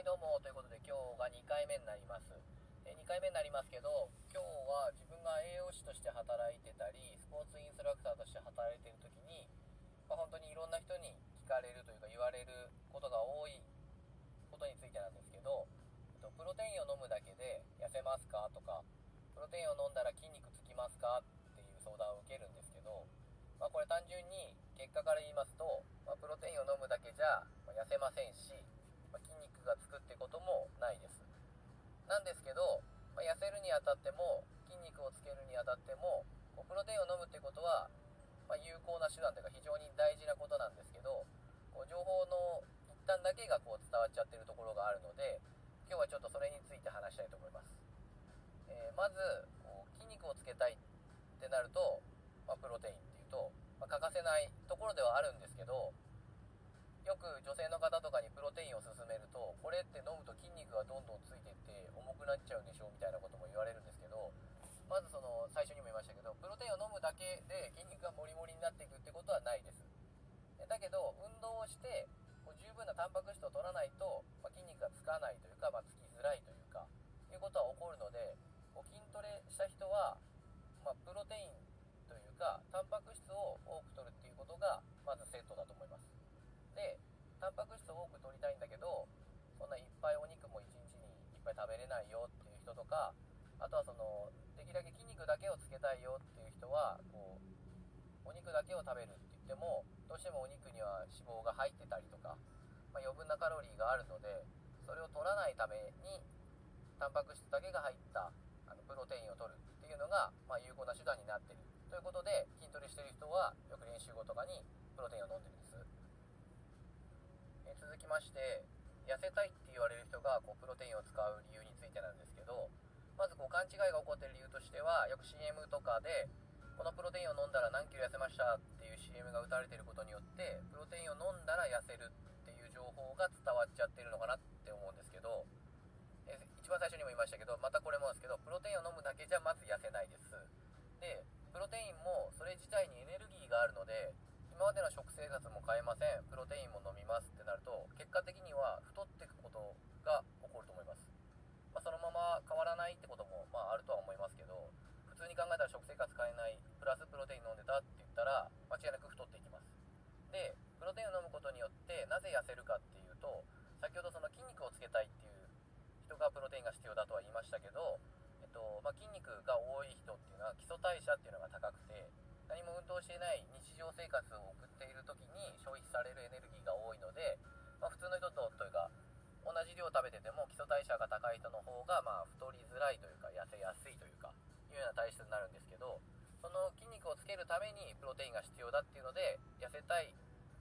はいどうもということで今日が2回目になります。え2回目になりますけど今日は自分が栄養士として働いてたりスポーツインストラクターとして働いてる時に、まあ、本当にいろんな人に聞かれるというか言われることが多いことについてなんですけどえっとプロテインを飲むだけで痩せますかとかプロテインを飲んだら筋肉つきますかっていう相談を受けるんですけど、まあ、これ単純に結果から言いますと、まあ、プロテインを飲むだけじゃ痩せませんし、がつくってこともないです。なんですけど、ま痩せるにあたっても筋肉をつけるにあたってもプロテインを飲むってことは、ま有効な手段というか非常に大事なことなんですけどこう情報の一端だけがこう伝わっちゃってるところがあるので今日はちょっとそれについて話したいと思います、えー、まずこう筋肉をつけたいってなると、まあ、プロテインっていうと、まあ、欠かせないところではあるんですけどよく女性の方とかにプロテインを勧めるとこれって飲むと筋肉がどんどんついていって重くなっちゃうでしょみたいなことも言われるんですけどまずその最初にも言いましたけどプロテインを飲むだけで筋肉がモリモリになっていくってことはないです。だけど運動をしてこう十分なタンパク質を取らないと、まあ、筋肉がつかないというか、まあ、つきづらいというかいうことは起こるのでこう筋トレした人は、まあ、プロテインというかタンパク質を多く取るっていうことがまずセットだと思います。タンパク質を多く取りたいんだけどそんないっぱいお肉も1日にいっぱい食べれないよっていう人とかあとはそのできるだけ筋肉だけをつけたいよっていう人はこうお肉だけを食べるって言ってもどうしてもお肉には脂肪が入ってたりとか、まあ、余分なカロリーがあるのでそれを取らないためにタンパク質だけが入ったあのプロテインを取るっていうのが、まあ、有効な手段になってる。ということで筋トレしてる人はよく練習後とかにプロテインを飲んでるんです。え続きまして痩せたいって言われる人がこうプロテインを使う理由についてなんですけどまずこう勘違いが起こっている理由としてはよく CM とかでこのプロテインを飲んだら何キロ痩せましたっていう CM が打たれていることによってプロテインを飲んだら痩せるっていう情報が伝わっちゃってるのかなって思うんですけどえ一番最初にも言いましたけどまたこれもですけどプロテインを飲むだけじゃまず痩せないです。でプロテインもそれ自体にエネルギーがあるので今までの食生活も変えません。プロテインも飲みますってなると結果的には太っていくことが起こると思います、まあ、そのまま変わらないってことも、まあ、あるとは思いますけど普通に考えたら食生活変えないプラスプロテイン飲んでたって言ったら間違いなく太っていきます。でプロテインを飲むことによってなぜ痩せるかっていうと先ほどその筋肉をつけたいっていう人がプロテインが必要だとは言いましたけど、えっとまあ、筋肉が多い人っていうのは基礎代謝っていうのが高くて何も運動していない日常生活を送っている時に消費されるエネルギーが多いので、まあ、普通の人とというか同じ量食べてても基礎代謝が高い人の方がまあ太りづらいというか痩せやすいというかいうような体質になるんですけどその筋肉をつけるためにプロテインが必要だっていうので痩せたい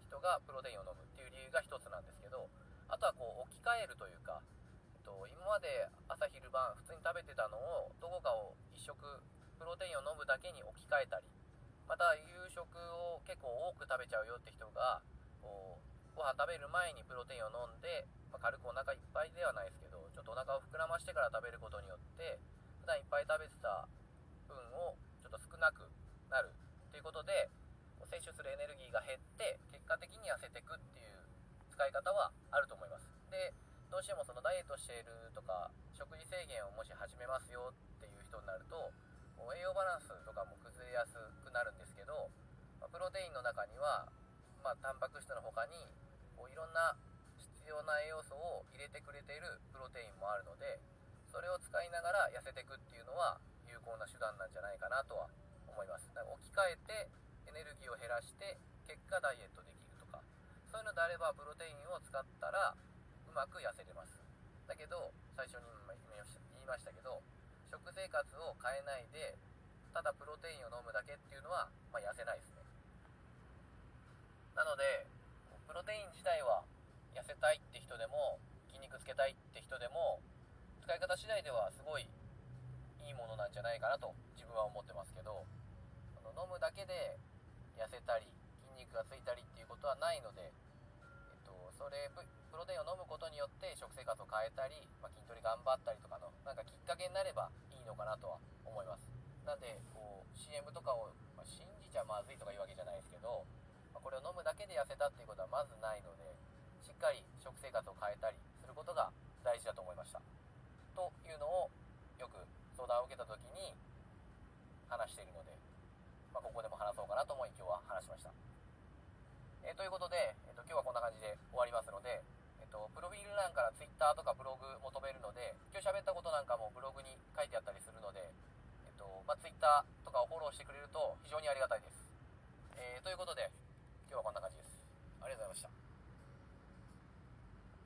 人がプロテインを飲むっていう理由が一つなんですけどあとはこう置き換えるというか、えっと、今まで朝昼晩普通に食べてたのをどこかを1食プロテインを飲むだけに置き換えたりまた夕食を結構多く食べちゃうよって人がこうご飯食べる前にプロテインを飲んで、まあ、軽くお腹いっぱいではないですけどちょっとお腹を膨らましてから食べることによって普段いっぱい食べてた分をちょっと少なくなるということで摂取するエネルギーが減って結果的に痩せていくっていう使い方はあると思います。でどうしてもそのダイエットしているとか食事制限をもし始めますよっていう人になると栄養バランスとかも崩れやすくなるんですけど、まプロテインの中には、まあ、タンパク質の他にこういろんな必要な栄養素を入れてくれているプロテインもあるのでそれを使いながら痩せていくっていうのは有効な手段なんじゃないかなとは思います。だから置き換えてエネルギーを減らして結果ダイエットできるとかそういうのであればプロテインを使ったらうまく痩せれます。だけど最初に言いましたけど食生活を変えないでただプロテインを飲むだけっていうのは、まあ、痩せないですね。なのでプロテイン自体は痩せたいって人でも筋肉つけたいって人でも使い方次第ではすごいいいものなんじゃないかなと自分は思ってますけど飲むだけで痩せたり筋肉がついたりっていうことはないのでえっと、それプロテインを飲むことによって食生活を変えたり、まあ、筋トレ頑張ったりとかのなんかきっかけになればなとは思います。なんでこう CM とかを、まあ、信じちゃまずいとかいうわけじゃないですけど、まあ、これを飲むだけで痩せたっていうことはまずないのでしっかり食生活を変えたりすることが大事だと思いました。というのをよく相談を受けた時に話しているので、まあ、ここでも話そうかなと思い今日は話しました、えー、ということで、えーと、今日はこんな感じで終わりますので、ーと、プロフィール欄から Twitter とかブログも飛べるので今日喋ったことなんかもブログに書いてあったりするので、えーとまあ、Twitter とかをフォローしてくれると非常にありがたいです、えー、ということで今日はこんな感じです。ありがとうございました。